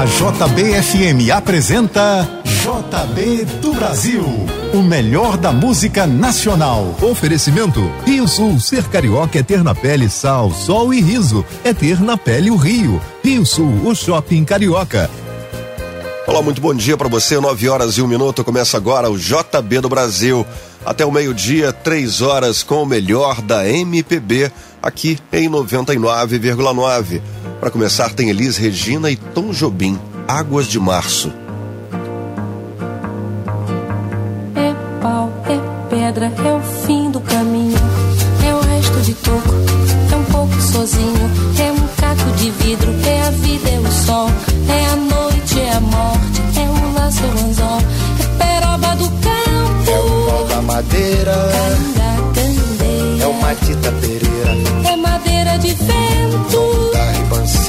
A JBFM apresenta JB do Brasil, o melhor da música nacional. Oferecimento Rio Sul, ser carioca é ter na pele sal, sol e riso, é ter na pele o Rio. Rio Sul, o shopping carioca. Olá, muito bom dia para você. 9 horas e um minuto. Começa agora o JB do Brasil. Até o meio-dia, três horas com o melhor da MPB, aqui em 99,9. Para começar, tem Elis Regina e Tom Jobim, Águas de Março. É pau, é pedra, é o fim do caminho. É o resto de toco, é um pouco sozinho. É um caco de vidro, é a vida, é o sol. É a noite, é a morte, é o laço, é o anzol. É peroba do campo, É o pau da madeira,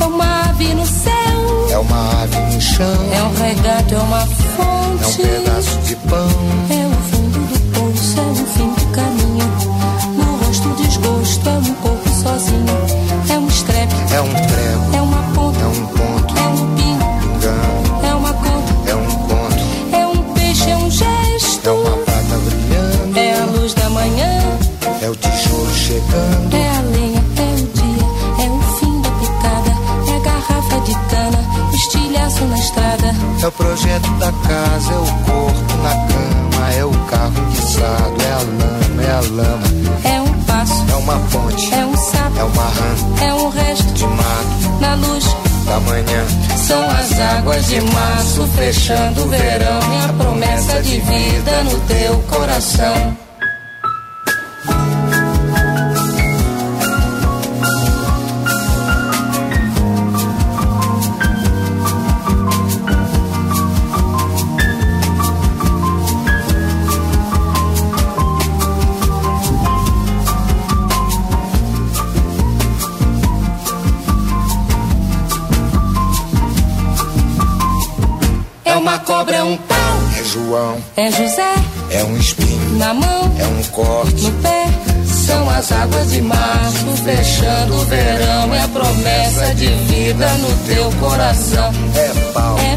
é uma ave no céu, é uma ave no chão, é um regato, é uma é um fonte. pedaço de pão, É fechando o verão e a promessa de vida no teu coração. João, é José é um espinho, na mão, é um corte, no pé. São as águas de março fechando o verão. É a promessa de vida no teu coração. é pau, É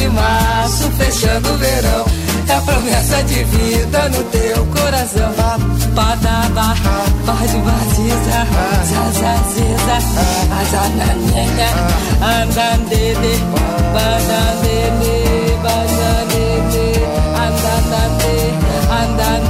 de março fechando o verão. É a promessa de vida no teu coração. Padaba, pode batiza, zazaziza, azananenha, andandede, banandede, banandede, andandande, andandanda,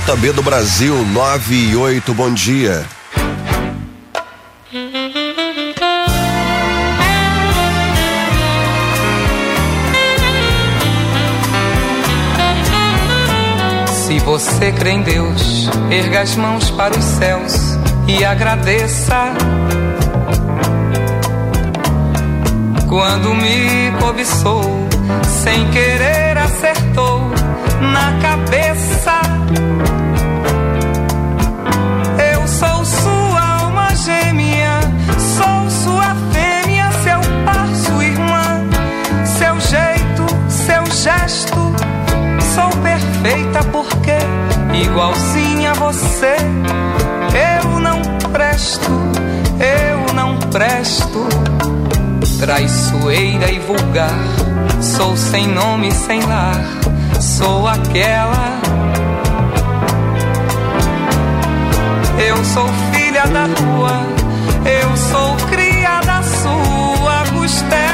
JB do Brasil 9 e 8, bom dia. Se você crê em Deus, erga as mãos para os céus e agradeça. Quando me cobiçou, sem querer acertou na cabeça. Igualzinha a você, eu não presto, eu não presto. Traiçoeira e vulgar, sou sem nome, sem lar sou aquela. Eu sou filha da rua, eu sou cria da sua costela.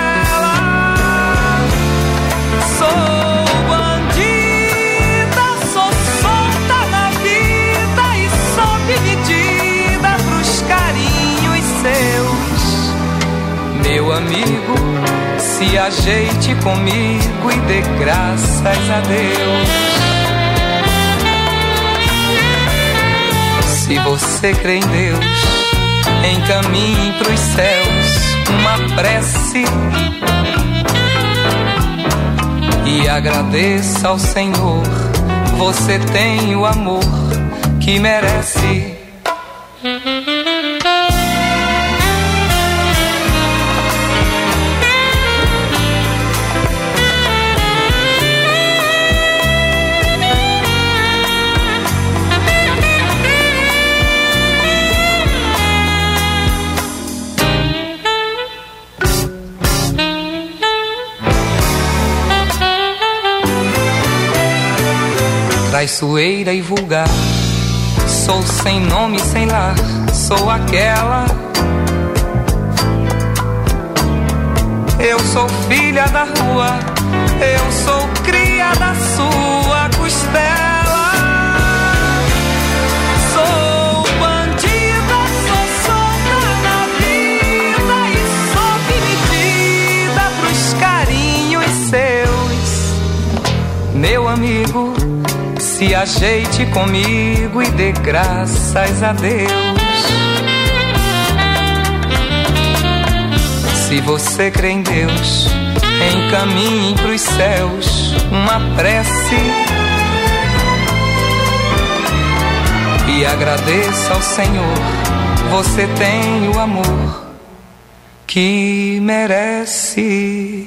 Amigo se ajeite comigo e dê graças a Deus. Se você crê em Deus, encaminhe pros céus uma prece e agradeça ao Senhor. Você tem o amor que merece. Traiçoeira e vulgar. Sou sem nome, sem lar, sou aquela. Eu sou filha da rua, eu sou cria da sua costela. Meu amigo se ajeite comigo e dê graças a Deus. Se você crê em Deus, encaminhe pros céus uma prece e agradeça ao Senhor. Você tem o amor que merece.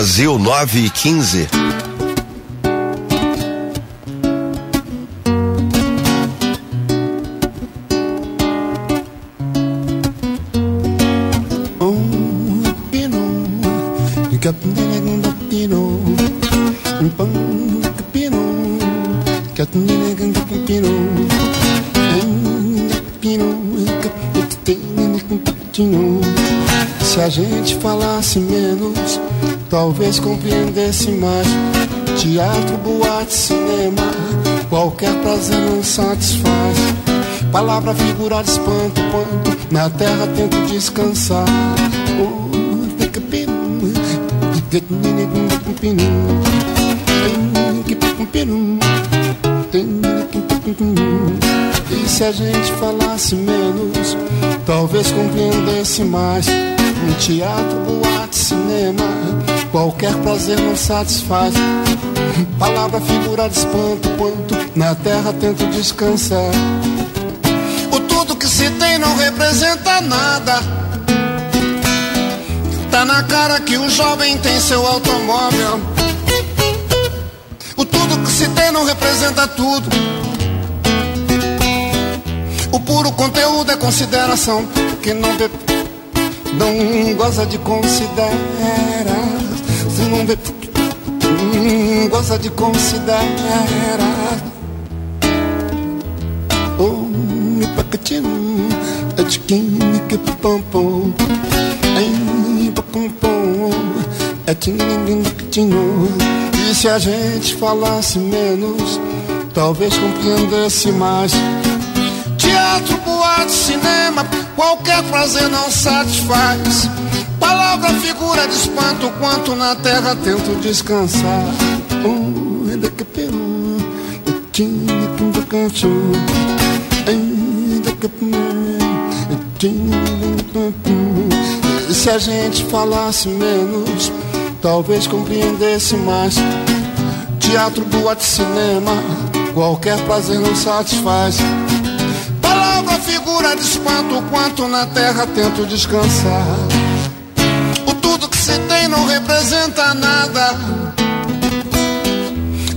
Brasil, 9 e 15. Se a gente falasse menos, talvez compreendesse mais. Teatro, boate, cinema, qualquer prazer não satisfaz. Palavra, figura de espanto, quanto na terra tento descansar. Oh, e se a gente falasse menos, talvez compreendesse mais. Um teatro, boate, cinema, qualquer prazer não satisfaz. Palavra, figura de espanto, quanto na terra tento descansar. O tudo que se tem não representa nada. Tá na cara que o jovem tem seu automóvel. O tudo que se tem não representa tudo. O puro conteúdo é consideração que não não goza de considerar. Não vê, não goza de considerar. Oh, me pacatinho, a chiquinha que pompom. Ai, pacompom, é tinho, E se a gente falasse menos, talvez compreendesse mais. Teatro, boate, cinema, qualquer prazer não satisfaz. Palavra, figura de espanto, quanto na terra tento descansar. Oh, ainda que peru, tinha que canto. Ainda que e se a gente falasse menos, talvez compreendesse mais. Teatro, boate, cinema, qualquer prazer não satisfaz. Palavra, figura de espanto, quanto na terra tento descansar. Não representa nada.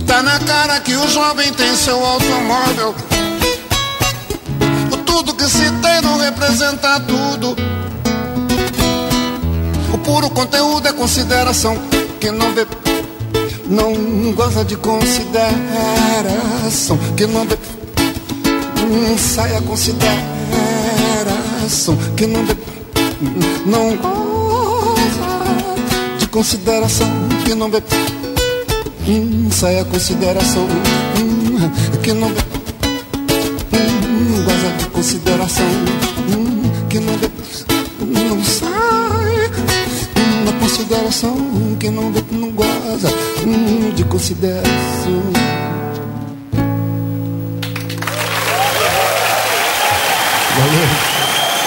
Tá na cara que o jovem tem seu automóvel. O tudo que se tem não representa tudo. O puro conteúdo é consideração que não vê, não goza de consideração que não vê, hum, sai a consideração que não vê, não de consideração que não vê, hum, sai a consideração. Hum, que não vê, hum, goza de consideração. Hum, que não vê, não sai. Na consideração que não vê, não goza hum, de consideração. Valeu.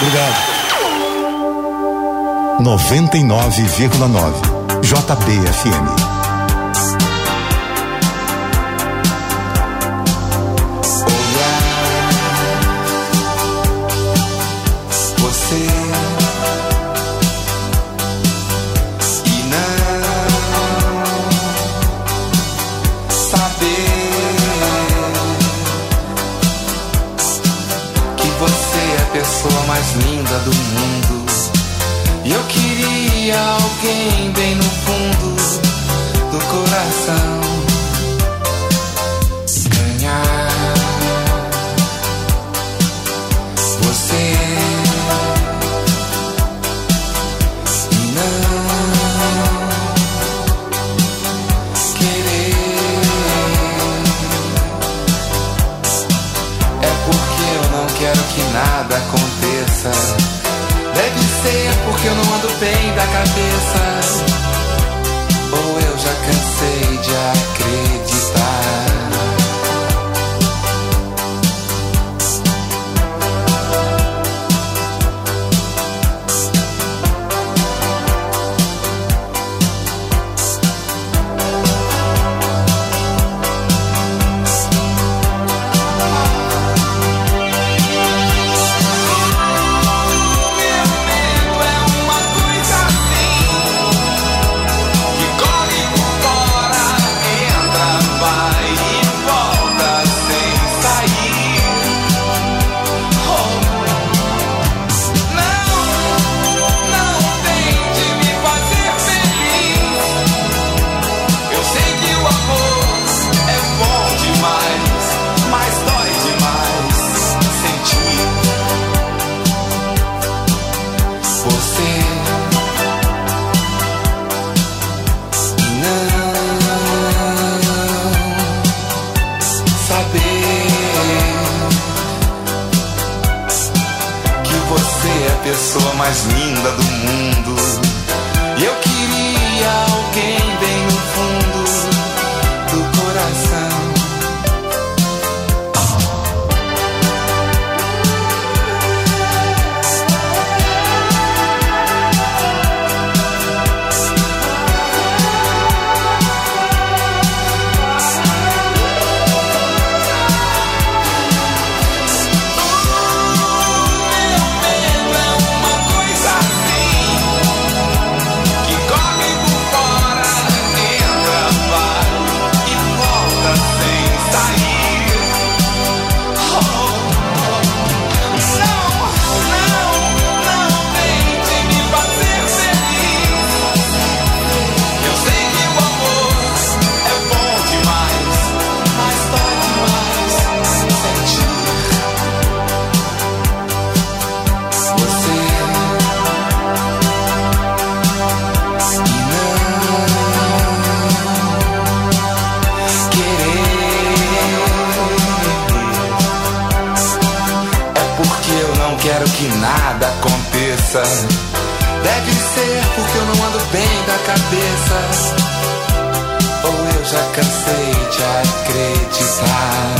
Obrigado. 99,9 JBFM. que é pessoa mais linda do mundo. E eu alguém bem no fundo do coração Deve ser porque eu não ando bem da cabeça. Ou eu já cansei de acreditar.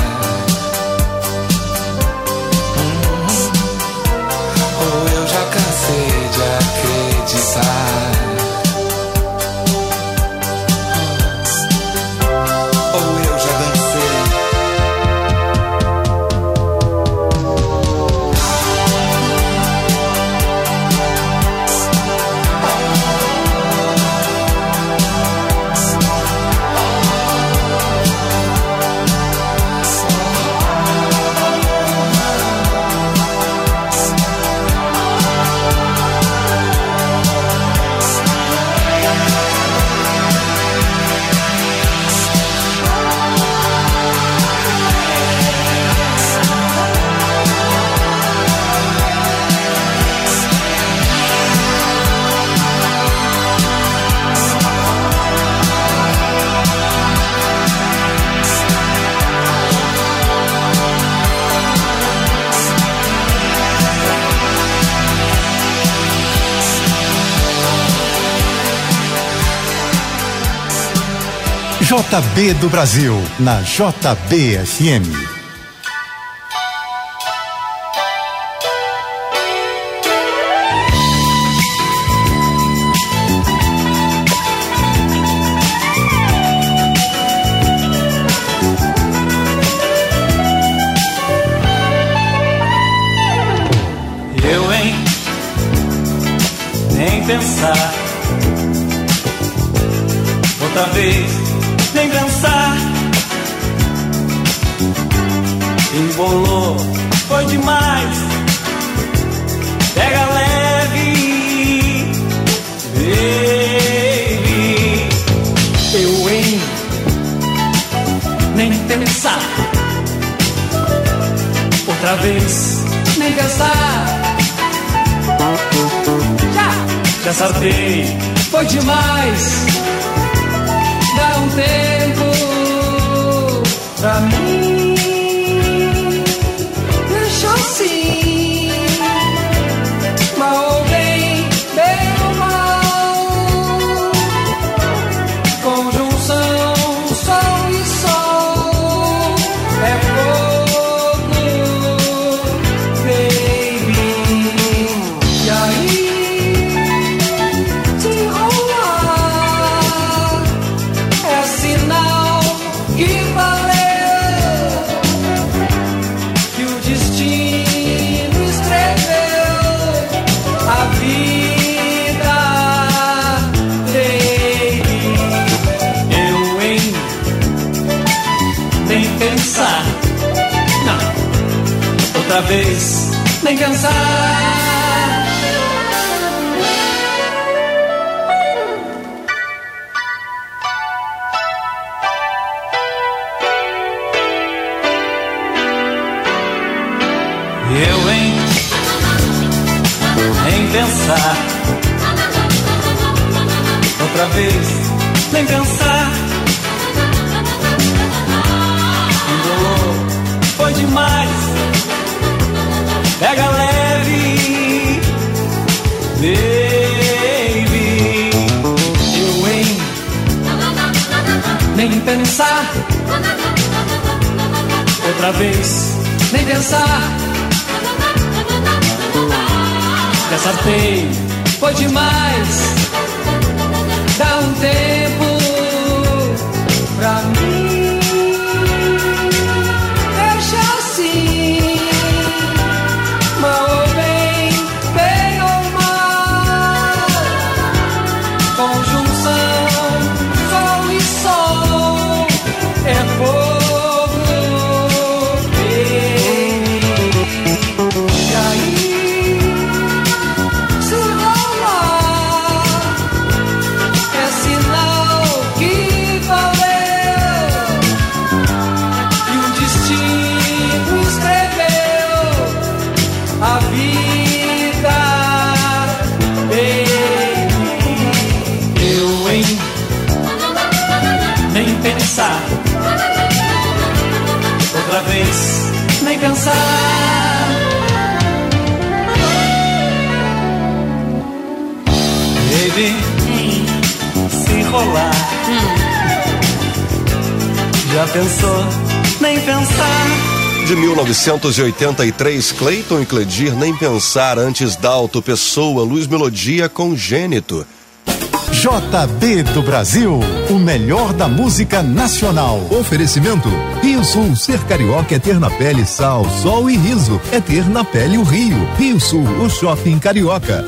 JB do Brasil, na JBFM. Eu, hein? Nem pensar. Outra vez, nem pensar. Embolou, foi demais. Pega leve, baby. Eu, hein? Nem pensar. Outra vez, nem pensar. Já, já saltei, foi demais. Dá um tempo pra mim. Deixa assim. Outra vez, nem pensar. Eu, hein? Nem pensar. Outra vez, nem pensar. pensar. Outra vez, nem pensar. Dessa vez foi demais. Dá um tempo pra mim. Pensou? Nem pensar. De 1983, Cleiton e Cledir nem pensar antes Dalto Pessoa, Luz Melodia Congênito. JB do Brasil, o melhor da música nacional. Oferecimento: Rio Sul, ser carioca é ter na pele sal, sol e riso. É ter na pele o Rio. Rio Sul, o shopping carioca.